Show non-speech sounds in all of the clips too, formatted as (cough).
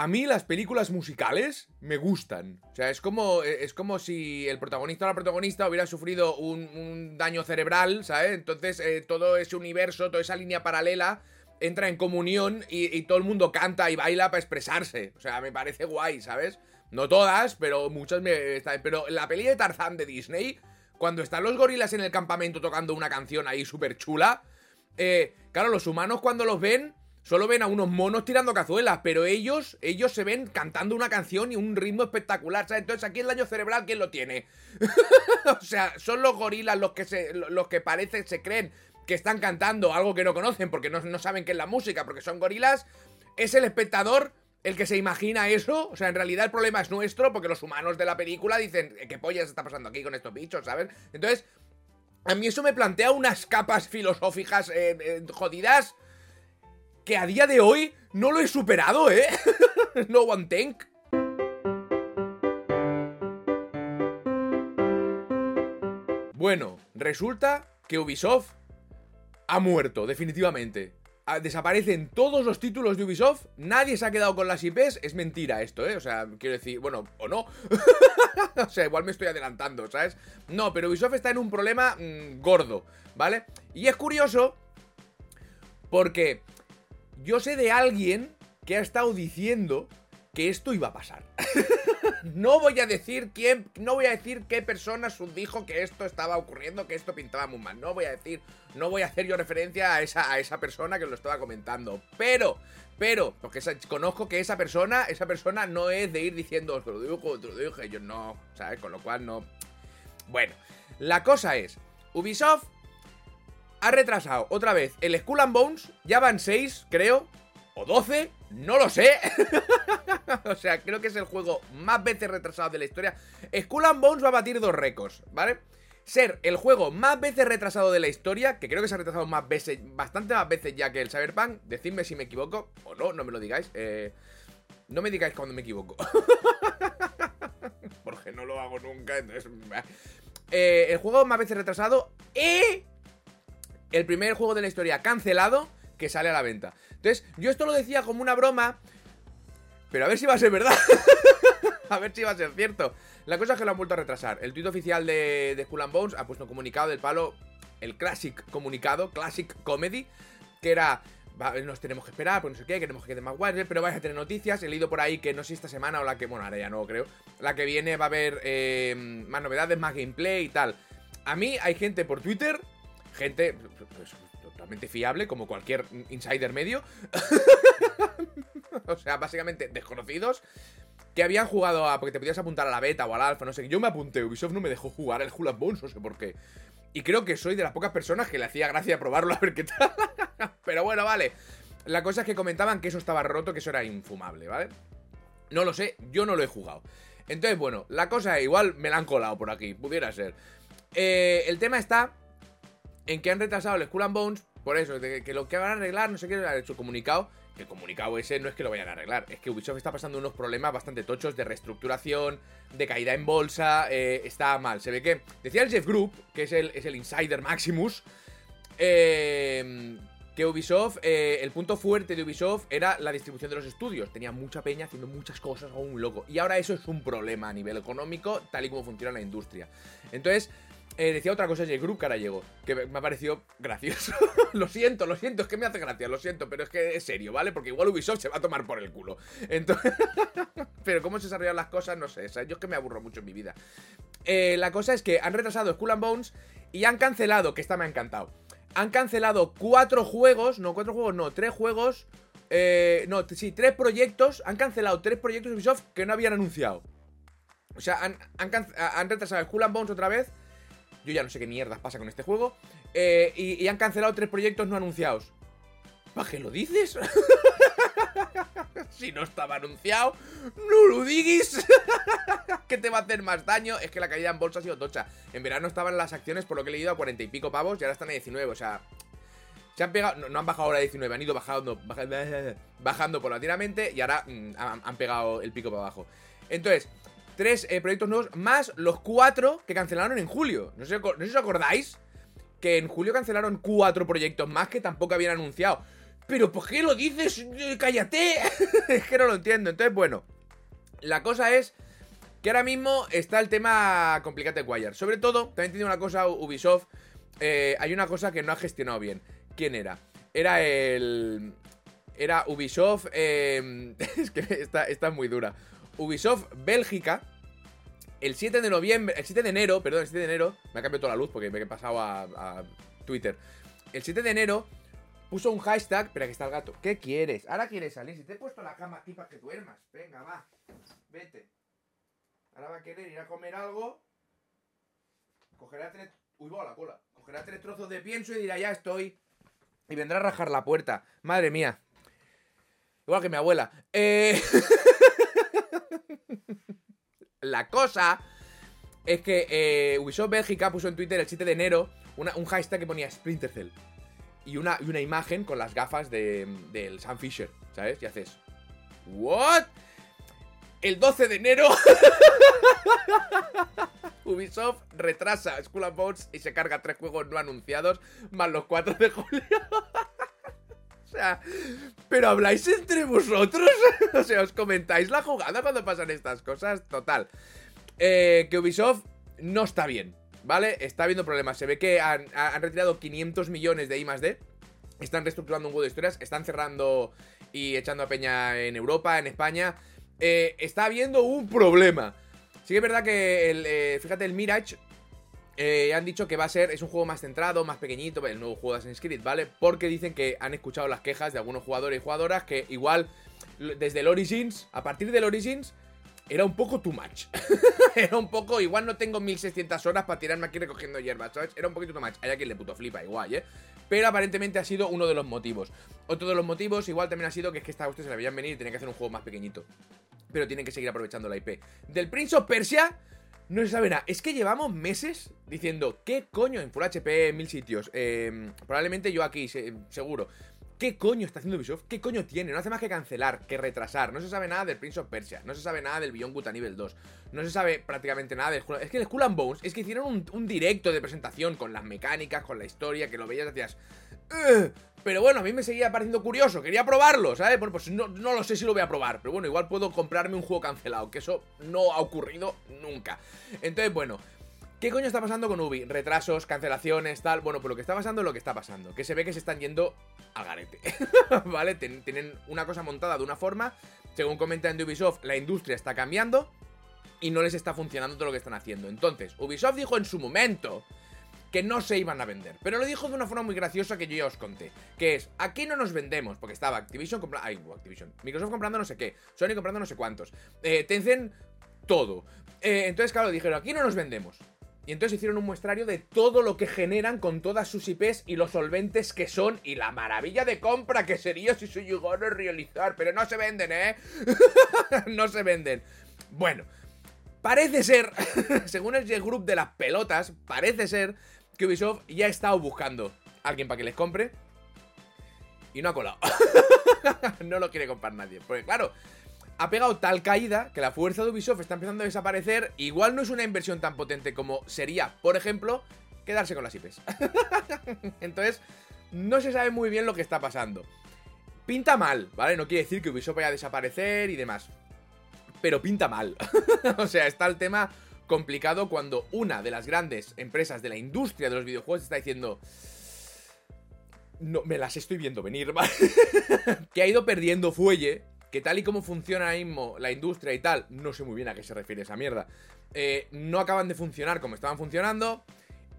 A mí las películas musicales me gustan. O sea, es como, es como si el protagonista o la protagonista hubiera sufrido un, daño cerebral, ¿sabes? Entonces eh, todo ese universo, toda esa línea paralela entra en comunión y, todo el mundo canta y baila para expresarse. O sea, me parece guay, ¿sabes? No todas, pero muchas me... Pero la peli de Tarzán de Disney, cuando están los gorilas en el campamento tocando una canción ahí súper chula, eh, claro, los humanos cuando los ven Solo ven a unos monos tirando cazuelas, pero ellos, ellos se ven cantando una canción y un ritmo espectacular, ¿sabes? Entonces aquí el daño cerebral, ¿quién lo tiene? (laughs) o sea, son los gorilas los que se, los que parecen, se creen que están cantando algo que no conocen porque no, saben qué es la música, porque son gorilas. Es el espectador el que se imagina eso. O sea, en realidad el problema es nuestro porque los humanos de la película dicen, ¿qué pollas está pasando aquí con estos bichos, ¿sabes? Entonces, a mí eso me plantea unas capas filosóficas eh, eh, jodidas que a día de hoy no lo he superado, ¿eh? (laughs) no one tank. Bueno, resulta que Ubisoft ha muerto, definitivamente. Ah, desaparecen todos los títulos de Ubisoft, nadie se ha quedado con las IPs, es mentira esto, ¿eh? O sea, quiero decir, bueno, o no. (laughs) o sea, igual me estoy adelantando, ¿sabes? No, pero Ubisoft está en un problema mm, gordo, ¿vale? Y es curioso porque yo sé de alguien que ha estado diciendo que esto iba a pasar. (laughs) no voy a decir quién, no voy a decir qué persona dijo que esto estaba ocurriendo, que esto pintaba muy mal. No voy a decir, no voy a hacer yo referencia a esa, a esa persona que lo estaba comentando. Pero, pero, porque conozco que esa persona, esa persona no es de ir diciendo, os lo digo, te lo dije, yo no, ¿sabes? Con lo cual no. Bueno, la cosa es, Ubisoft ha retrasado otra vez el Skull and Bones. Ya van 6, creo. O 12. No lo sé. (laughs) o sea, creo que es el juego más veces retrasado de la historia. Skull and Bones va a batir dos récords, ¿vale? Ser el juego más veces retrasado de la historia, que creo que se ha retrasado más veces, bastante más veces ya que el Cyberpunk. Decidme si me equivoco o no, no me lo digáis. Eh, no me digáis cuando me equivoco. (laughs) Porque no lo hago nunca, entonces... Eh, el juego más veces retrasado y el primer juego de la historia cancelado que sale a la venta. Entonces, yo esto lo decía como una broma, pero a ver si va a ser verdad. (laughs) a ver si va a ser cierto. La cosa es que lo han vuelto a retrasar. El tuit oficial de, de Skull and Bones ha puesto un comunicado del palo, el Classic comunicado, Classic Comedy, que era nos tenemos que esperar, pues no sé qué, queremos que quede más guay, pero vais a tener noticias. He leído por ahí que no sé esta semana o la que, bueno, ahora ya no creo, la que viene va a haber eh, más novedades, más gameplay y tal. A mí hay gente por Twitter gente pues, totalmente fiable, como cualquier insider medio. (laughs) o sea, básicamente desconocidos. Que habían jugado a. Porque te podías apuntar a la beta o al alfa, no sé. Yo me apunté, Ubisoft no me dejó jugar el Hula Bones, no sé por qué. Y creo que soy de las pocas personas que le hacía gracia probarlo a ver qué tal. (laughs) Pero bueno, vale. La cosa es que comentaban que eso estaba roto, que eso era infumable, ¿vale? No lo sé, yo no lo he jugado. Entonces, bueno, la cosa igual me la han colado por aquí, pudiera ser. Eh, el tema está en que han retrasado el Skull and Bones por eso, de que lo que van a arreglar, no sé qué, ha hecho comunicado. Que el comunicado ese no es que lo vayan a arreglar, es que Ubisoft está pasando unos problemas bastante tochos de reestructuración, de caída en bolsa, eh, está mal. Se ve que, decía el Jeff Group, que es el, es el Insider Maximus, eh, que Ubisoft, eh, el punto fuerte de Ubisoft era la distribución de los estudios. Tenía mucha peña haciendo muchas cosas, como un loco. Y ahora eso es un problema a nivel económico, tal y como funciona la industria. Entonces, eh, decía otra cosa J. Group que ahora llegó, que me ha parecido gracioso. (laughs) lo siento, lo siento, es que me hace gracia, lo siento, pero es que es serio, ¿vale? Porque igual Ubisoft se va a tomar por el culo. Entonces, (laughs) pero cómo se desarrollan las cosas, no sé, yo es que me aburro mucho en mi vida. Eh, la cosa es que han retrasado Skull and Bones y han cancelado, que esta me ha encantado. Han cancelado cuatro juegos, no, cuatro juegos, no, tres juegos. Eh, no, sí, tres proyectos. Han cancelado tres proyectos de Ubisoft que no habían anunciado. O sea, han, han, han retrasado Skull and Bones otra vez yo ya no sé qué mierdas pasa con este juego. Eh, y, han cancelado tres proyectos no anunciados. ¿Para qué lo dices? (laughs) si no estaba anunciado, no lo digas. (laughs) ¿Qué te va a hacer más daño? Es que la caída en bolsa ha sido tocha. En verano estaban las acciones, por lo que he leído, a 40 y pico pavos y ahora están a 19. O sea, se han pegado. No, han bajado ahora a 19, han ido bajando, bajando, (laughs) bajando paulatinamente y ahora mm, han, pegado el pico para abajo. Entonces, tres eh, proyectos nuevos, más los cuatro que cancelaron en julio. No sé, no sé si os acordáis que en julio cancelaron cuatro proyectos más que tampoco habían anunciado. pero ¿por qué lo dices? ¡Cállate! (laughs) es que no lo entiendo. Entonces, bueno, la cosa es que ahora mismo está el tema complicado de Wire. Sobre todo, también tiene una cosa Ubisoft. Eh, hay una cosa que no ha gestionado bien. ¿Quién era? Era el. Era Ubisoft. Eh, (laughs) es que esta, esta es muy dura. Ubisoft Bélgica. El 7 de noviembre. El 7 de enero, perdón, el 7 de enero. Me ha cambiado toda la luz porque me he pasado a, a Twitter. El 7 de enero puso un hashtag. Espera, que está el gato. ¿Qué quieres? Ahora quieres salir. Si te he puesto la cama aquí para que duermas. Venga, va. Vete. Ahora va a querer ir a comer algo. Cogerá tres. Uy, va la cola. Cogerá tres trozos de pienso y dirá, ya estoy. Y vendrá a rajar la puerta. Madre mía. Igual que mi abuela. Eh... (laughs) la cosa es que eh, Ubisoft Bélgica puso en Twitter el 7 de enero un hashtag que ponía Splinter Cell. Y una, y una imagen con las gafas de, del Sam Fisher, ¿sabes? Y haces... ¿What? El 12 de enero (laughs) Ubisoft retrasa School of Bones y se carga tres juegos no anunciados, más los 4 de julio. O sea, pero habláis entre vosotros. (laughs) o sea, os comentáis la jugada cuando pasan estas cosas. Total. Eh, que Ubisoft no está bien, ¿vale? Está habiendo problemas. Se ve que han, retirado 500 millones de I D. Están reestructurando un juego de historias. Están cerrando y echando a peña en Europa, en España. Eh, está habiendo un problema. Sí que es verdad que, el, eh, fíjate, el Mirage eh, han dicho que va a ser, es un juego más centrado, más pequeñito, el nuevo juego de Assassin's Creed, ¿vale? Porque dicen que han escuchado las quejas de algunos jugadores y jugadoras que igual desde el Origins, a partir del Origins, era un poco too much. (laughs) era un poco, igual no tengo 1600 horas para tirarme aquí recogiendo hierbas, ¿sabes? Era un poquito too much. Hay a quien le puto flipa, igual, ¿eh? Pero aparentemente ha sido uno de los motivos. Otro de los motivos, igual también ha sido que es que esta hostia se la veían venir y tenía que hacer un juego más pequeñito. Pero tienen que seguir aprovechando la IP. Del Prince of Persia. No se sabe nada. Es que llevamos meses diciendo, ¿qué coño? En Full HP, mil sitios. Eh, probablemente yo aquí, seguro. ¿Qué coño está haciendo Ubisoft? ¿Qué coño tiene? No hace más que cancelar, que retrasar. No se sabe nada del Prince of Persia. No se sabe nada del Beyond Good nivel 2. No se sabe prácticamente nada del Es que el Skull and Bones es que hicieron un, directo de presentación con las mecánicas, con la historia, que lo veías y decías. Pero bueno, a mí me seguía pareciendo curioso. Quería probarlo, ¿sabes? Bueno, pues no, no lo sé si lo voy a probar. Pero bueno, igual puedo comprarme un juego cancelado. Que eso no ha ocurrido nunca. Entonces, bueno. ¿Qué coño está pasando con Ubi? Retrasos, cancelaciones, tal. Bueno, pues lo que está pasando es lo que está pasando. Que se ve que se están yendo a garete. (laughs) ¿Vale? tienen una cosa montada de una forma. Según comentan de Ubisoft, la industria está cambiando. Y no les está funcionando todo lo que están haciendo. Entonces, Ubisoft dijo en su momento que no se iban a vender. Pero lo dijo de una forma muy graciosa que yo ya os conté. Que es, aquí no nos vendemos. Porque estaba Activision comprando... Ay, Activision. Microsoft comprando no sé qué. Sony comprando no sé cuántos. Eh, Tencent, todo. Eh, entonces, claro, dijeron, aquí no nos vendemos. Y entonces hicieron un muestrario de todo lo que generan con todas sus IPs y los solventes que son y la maravilla de compra que sería si se llegara a realizar. Pero no se venden, ¿eh? (laughs) no se venden. Bueno, parece ser, (laughs) según el G-Group de las pelotas, parece ser que Ubisoft ya ha estado buscando a alguien para que les compre. Y no ha colado. (laughs) no lo quiere comprar nadie. Porque claro, ha pegado tal caída que la fuerza de Ubisoft está empezando a desaparecer. Igual no es una inversión tan potente como sería, por ejemplo, quedarse con las IPs. (laughs) Entonces, no se sabe muy bien lo que está pasando. Pinta mal, ¿vale? No quiere decir que Ubisoft vaya a desaparecer y demás. Pero pinta mal. (laughs) o sea, está el tema complicado cuando una de las grandes empresas de la industria de los videojuegos está diciendo... No, me las estoy viendo venir, (laughs) ¿vale? que ha ido perdiendo fuelle que tal y como funciona ahora mismo la industria y tal, no sé muy bien a qué se refiere esa mierda, eh, no acaban de funcionar como estaban funcionando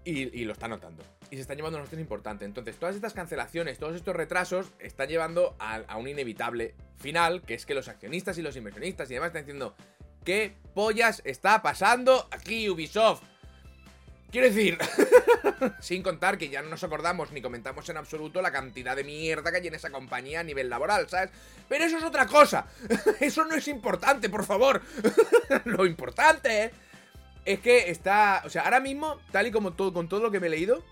y, lo están notando. Y se están llevando a nosotros importante. Entonces, todas estas cancelaciones, todos estos retrasos, están llevando a, un inevitable final, que es que los accionistas y los inversionistas y demás están diciendo, ¿qué pollas está pasando aquí Ubisoft? Quiero decir, (laughs) sin contar que ya no nos acordamos ni comentamos en absoluto la cantidad de mierda que hay en esa compañía a nivel laboral, ¿sabes? Pero eso es otra cosa. (laughs) Eso no es importante, por favor. (laughs) Lo importante es que está... O sea, ahora mismo, tal y como todo, con todo lo que me he leído,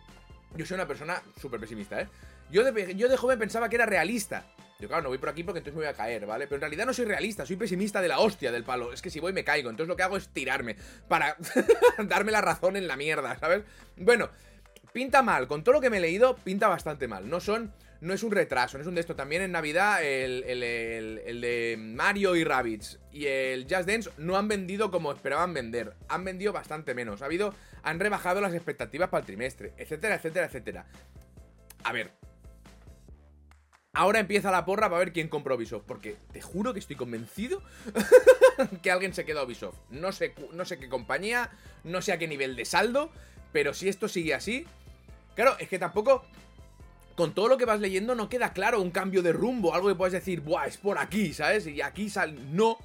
yo soy una persona súper pesimista, ¿eh? Yo de, yo de joven pensaba que era realista. Claro, no voy por aquí porque entonces me voy a caer, ¿vale? Pero en realidad no soy realista, soy pesimista de la hostia del palo. Es que si voy me caigo. Entonces lo que hago es tirarme para (laughs) darme la razón en la mierda, ¿sabes? Bueno, pinta mal. Con todo lo que me he leído, pinta bastante mal. No son no es un retraso, no es un de esto. También en Navidad el, el, de Mario y Rabbids y el Just Dance no han vendido como esperaban vender. Han vendido bastante menos. Ha habido, han rebajado las expectativas para el trimestre, etcétera, etcétera, etcétera. A ver. Ahora empieza la porra para ver quién compra Ubisoft. Porque te juro que estoy convencido (laughs) que alguien se queda Ubisoft. No sé, no sé qué compañía, no sé a qué nivel de saldo. Pero si esto sigue así. Claro, es que tampoco con todo lo que vas leyendo no queda claro un cambio de rumbo, algo que puedes decir, buah, es por aquí, ¿sabes? Y aquí sal... No,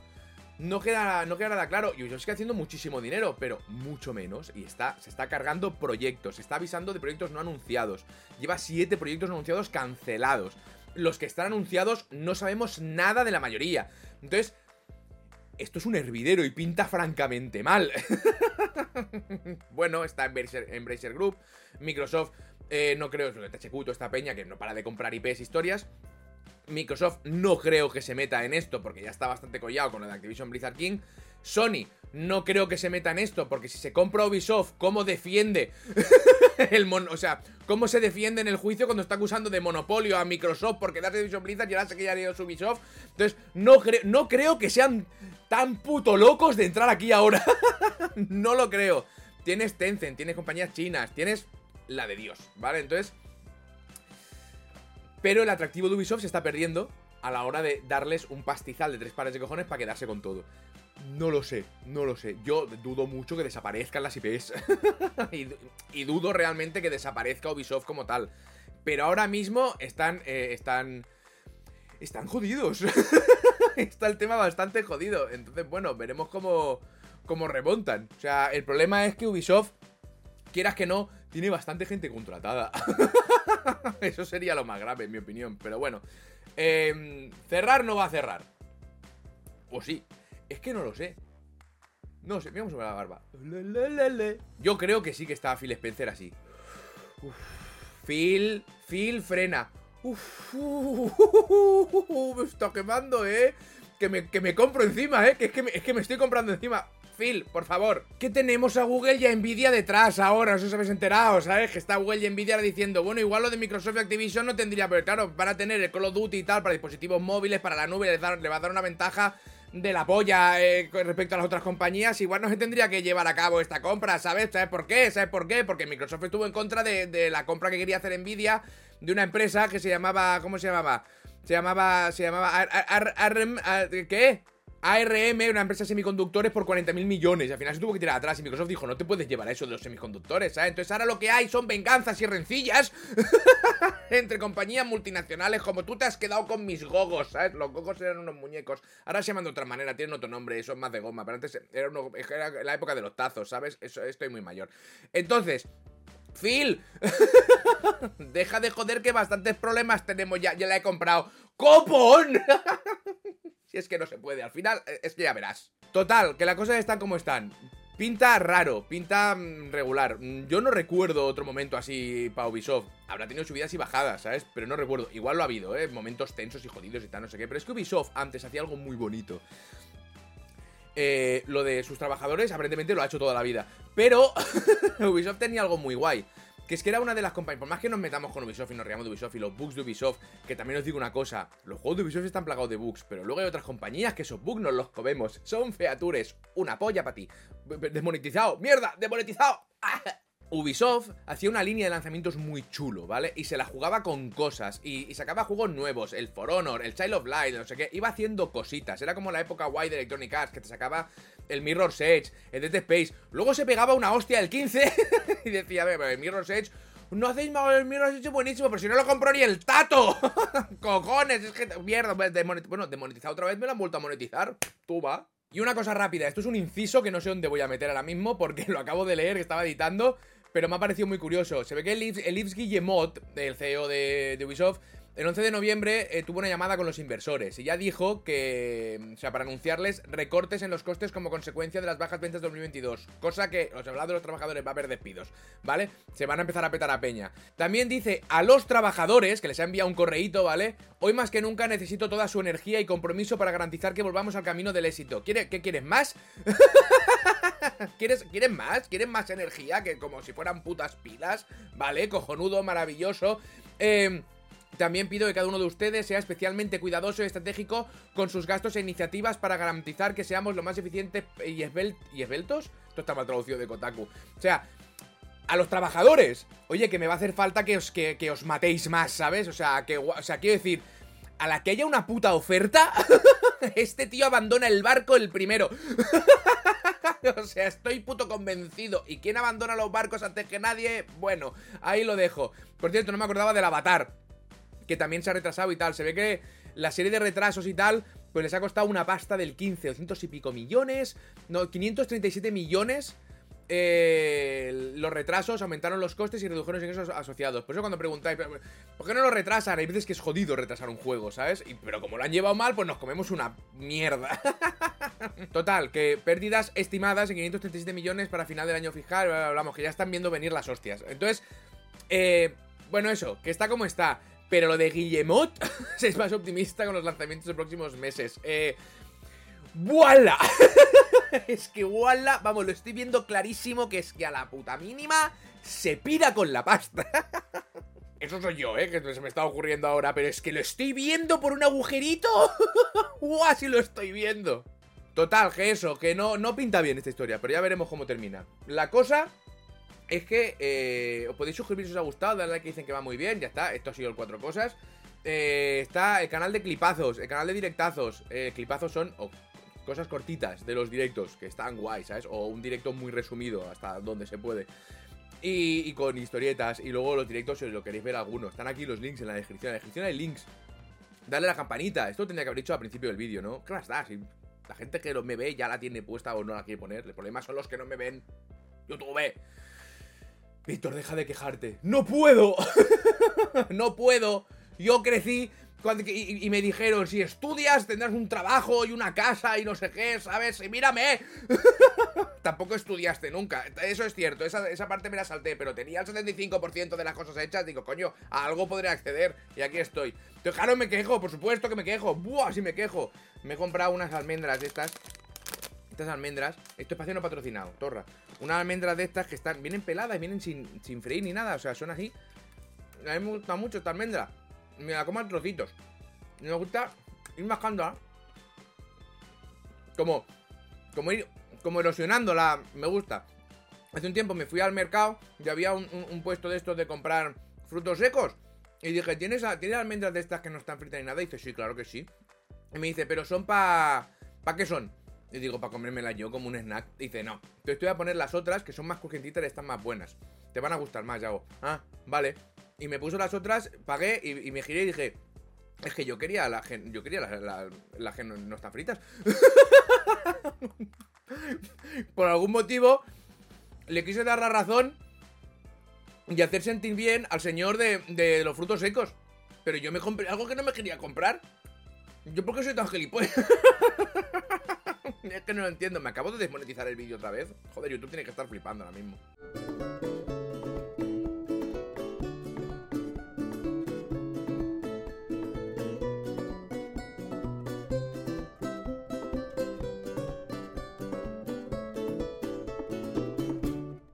no queda, no queda nada claro. Y yo estoy haciendo muchísimo dinero, pero mucho menos. Y está, se está cargando proyectos, se está avisando de proyectos no anunciados. Lleva siete proyectos no anunciados cancelados. Los que están anunciados no sabemos nada de la mayoría. Entonces, esto es un hervidero y pinta francamente mal. (laughs) bueno, está Embracer, Embracer Group, Microsoft eh, no creo, es THQ, esta peña que no para de comprar IPs historias. Microsoft no creo que se meta en esto porque ya está bastante collado con lo de Activision Blizzard King. Sony no creo que se meta en esto porque si se compra Ubisoft, ¿cómo defiende (laughs) (laughs) el mon o sea, cómo se defiende en el juicio cuando está acusando de monopolio a Microsoft porque da Activision Blizzard y ahora se que ya su Ubisoft? Entonces, no, no creo que sean tan puto locos de entrar aquí ahora. (laughs) no lo creo. Tienes Tencent, tienes compañías chinas, tienes la de Dios, ¿vale? Entonces... Pero el atractivo de Ubisoft se está perdiendo a la hora de darles un pastizal de tres pares de cojones para quedarse con todo. No lo sé, no lo sé. Yo dudo mucho que desaparezcan las IPs. (laughs) y, dudo realmente que desaparezca Ubisoft como tal. Pero ahora mismo están. Eh, están. Están jodidos. (laughs) Está el tema bastante jodido. Entonces, bueno, veremos cómo. cómo remontan. O sea, el problema es que Ubisoft quieras que no, tiene bastante gente contratada. (laughs) Eso sería lo más grave, en mi opinión. Pero bueno, em, cerrar no va a cerrar. O sí. Es que no lo sé. No sé, vamos sobre la barba. Yo creo que sí que está Phil Spencer así. Phil, Phil frena. Uf, (laughs) me está quemando, ¿eh? Que me, que me compro encima, ¿eh? Que es que es que me estoy comprando encima. Phil, por favor. Que tenemos a Google y a Nvidia detrás ahora, no sé si habéis enterado, ¿sabes? Que está Google y Nvidia diciendo, bueno, igual lo de Microsoft y Activision no tendría, pero claro, van a tener el Call of Duty y tal para dispositivos móviles, para la nube, le, va a dar una ventaja de la polla eh, respecto a las otras compañías, igual no se tendría que llevar a cabo esta compra, ¿sabes? ¿Sabes por qué? ¿Sabes por qué? Porque Microsoft estuvo en contra de, la compra que quería hacer Nvidia de una empresa que se llamaba, ¿cómo se llamaba? Se llamaba, se llamaba, ¿qué? ARM, una empresa de semiconductores, por 40.000 millones. Y al final se tuvo que tirar atrás. Y Microsoft dijo: No te puedes llevar a eso de los semiconductores, ¿sabes? Entonces ahora lo que hay son venganzas y rencillas (laughs) entre compañías multinacionales. Como tú te has quedado con mis gogos, ¿sabes? Los gogos eran unos muñecos. Ahora se llaman de otra manera, tienen otro nombre. Es más de goma. Pero antes era, era la época de los tazos, ¿sabes? Eso, estoy muy mayor. Entonces. Phil, (laughs) deja de joder que bastantes problemas tenemos ya. Ya la he comprado. ¡Copón! (laughs) es que no se puede. Al final, eh, es que ya verás. Total, que las cosas están como están. Pinta raro, pinta mm, regular. Mm, yo no recuerdo otro momento así para Ubisoft. Habrá tenido subidas y bajadas, ¿sabes? Pero no recuerdo. Igual lo ha habido, ¿eh? Momentos tensos y jodidos y tal, no sé qué. Pero es que Ubisoft antes hacía algo muy bonito. Eh, lo de sus trabajadores, aparentemente lo ha hecho toda la vida. Pero (laughs) Ubisoft tenía algo muy guay. Que es que era una de las compañías, por más que nos metamos con Ubisoft y nos riamos de Ubisoft y los bugs de Ubisoft, que también os digo una cosa, los juegos de Ubisoft están plagados de bugs, pero luego hay otras compañías que esos bugs nos los comemos, son features, una polla para ti, desmonetizado, mierda, desmonetizado. (laughs) Ubisoft hacía una línea de lanzamientos muy chulo, ¿vale? Y se la jugaba con cosas, y, sacaba juegos nuevos, el For Honor, el Child of Light, no sé qué, iba haciendo cositas, era como la época guay de Electronic Arts, que te sacaba el Mirror's Edge, el Dead Space, luego se pegaba una hostia el 15 (laughs) y decía, a ver, el Mirror's Edge no hacéis mal, el Mirror's Edge buenísimo, pero si no lo compró ni el tato. (laughs) Cojones, es que mierda, bueno, demonetizado otra vez, me lo han vuelto a monetizar. Tú va. Y una cosa rápida, esto es un inciso que no sé dónde voy a meter ahora mismo porque (laughs) lo acabo de leer, que estaba editando pero me ha parecido muy curioso. Se ve que el Yves, Guillemot, el CEO de, Ubisoft, el 11 de noviembre eh, tuvo una llamada con los inversores y ya dijo que, o sea, para anunciarles recortes en los costes como consecuencia de las bajas ventas de 2022. Cosa que, os he hablado de los trabajadores, va a haber despidos, ¿vale? Se van a empezar a petar a peña. También dice a los trabajadores, que les ha enviado un correíto, ¿vale? Hoy más que nunca necesito toda su energía y compromiso para garantizar que volvamos al camino del éxito. ¿Quiere, ¿Qué quieres más? (laughs) ¿Quieres, ¿Quieres más? ¿Quieres más energía? Que como si fueran putas pilas, ¿vale? Cojonudo, maravilloso. Eh, También pido que cada uno de ustedes sea especialmente cuidadoso y estratégico con sus gastos e iniciativas para garantizar que seamos lo más eficientes y, esbel ¿y esbeltos. Esto está mal traducido de Kotaku. O sea, a los trabajadores. Oye, que me va a hacer falta que os, que os matéis más, ¿sabes? O sea, que, o sea, quiero decir, a la que haya una puta oferta, (laughs) este tío abandona el barco el primero. (laughs) (laughs) o sea, estoy puto convencido. ¿Y quién abandona los barcos antes que nadie? Bueno, ahí lo dejo. Por cierto, no me acordaba del avatar. Que también se ha retrasado y tal. Se ve que la serie de retrasos y tal, pues les ha costado una pasta del 15, 200 y pico millones. No, 537 millones eh, los retrasos aumentaron los costes y redujeron los ingresos asociados. Por eso cuando preguntáis, ¿por qué no lo retrasan? Hay veces que es jodido retrasar un juego, ¿sabes? pero como lo han llevado mal, pues nos comemos una mierda. (laughs) Total, que pérdidas estimadas en 537 millones para final del año fiscal, hablamos que ya están viendo venir las hostias. Entonces, eh, bueno, eso, que está como está. Pero lo de Guillemot (laughs) es más optimista con los lanzamientos de próximos meses. Eh, (laughs) es que ¡Wala! vamos, lo estoy viendo clarísimo que es que a la puta mínima se pira con la pasta. (laughs) Eso soy yo, ¿eh? Que se me está ocurriendo ahora, pero es que lo estoy viendo por un agujerito. ¡Guau! Si lo estoy viendo. Total, que eso, que no, no pinta bien esta historia, pero ya veremos cómo termina. La cosa es que eh, os podéis suscribir si os ha gustado, darle like que dicen que va muy bien, ya está, esto ha sido el cuatro cosas. Eh, está el canal de clipazos, el canal de directazos. Eh, clipazos son cosas cortitas de los directos, que están guay, ¿sabes? O un directo muy resumido, hasta donde se puede. Y, con historietas. Y luego los directos, si os lo queréis ver algunos. Están aquí los links en la descripción. En la descripción hay links. Dale a la campanita. Esto tendría que haber dicho al principio del vídeo, ¿no? ¿Qué más? Si la gente que me ve ya la tiene puesta o no la quiere poner. El problema son los que no me ven. YouTube. Víctor, deja de quejarte. ¡No puedo! (laughs) ¡No puedo! Yo crecí y, me dijeron, si estudias tendrás un trabajo y una casa y no sé qué, ¿sabes? Y mírame. (laughs) Tampoco estudiaste nunca. Eso es cierto, esa, esa parte me la salté, pero tenía el 75% de las cosas hechas. Digo, coño, a algo podré acceder. Y aquí estoy. Entonces, claro, me quejo, por supuesto que me quejo. Buah, sí me quejo. Me he comprado unas almendras de estas. Estas almendras. Esto es no patrocinado, torra. Unas almendras de estas que están. Vienen peladas, vienen sin, sin freír ni nada. O sea, son así. A mí me gusta mucho esta almendra. Me la como trocitos. Me gusta ir bajando Como, como ir, como erosionándola. Me gusta. Hace un tiempo me fui al mercado y había un, puesto de estos de comprar frutos secos. Y dije, ¿tienes, ¿tienes almendras de estas que no están fritas ni nada? Y dice, sí, claro que sí. Y me dice, ¿pero son para... ¿Para qué son? Y digo, para comérmelas yo como un snack. Dice, no. Entonces te voy a poner las otras que son más crujientitas y están más buenas. Te van a gustar más, ya hago. Ah, vale. Y me puso las otras, pagué y, me giré y dije, es que yo quería la gen, yo quería la, la, gen no, están fritas. (laughs) Por algún motivo le quise dar la razón y hacer sentir bien al señor de, de los frutos secos. Pero yo me compré algo que no me quería comprar. ¿Yo por qué soy tan gilipollas? (laughs) es que no lo entiendo. Me acabo de desmonetizar el vídeo otra vez. Joder, YouTube tiene que estar flipando ahora mismo.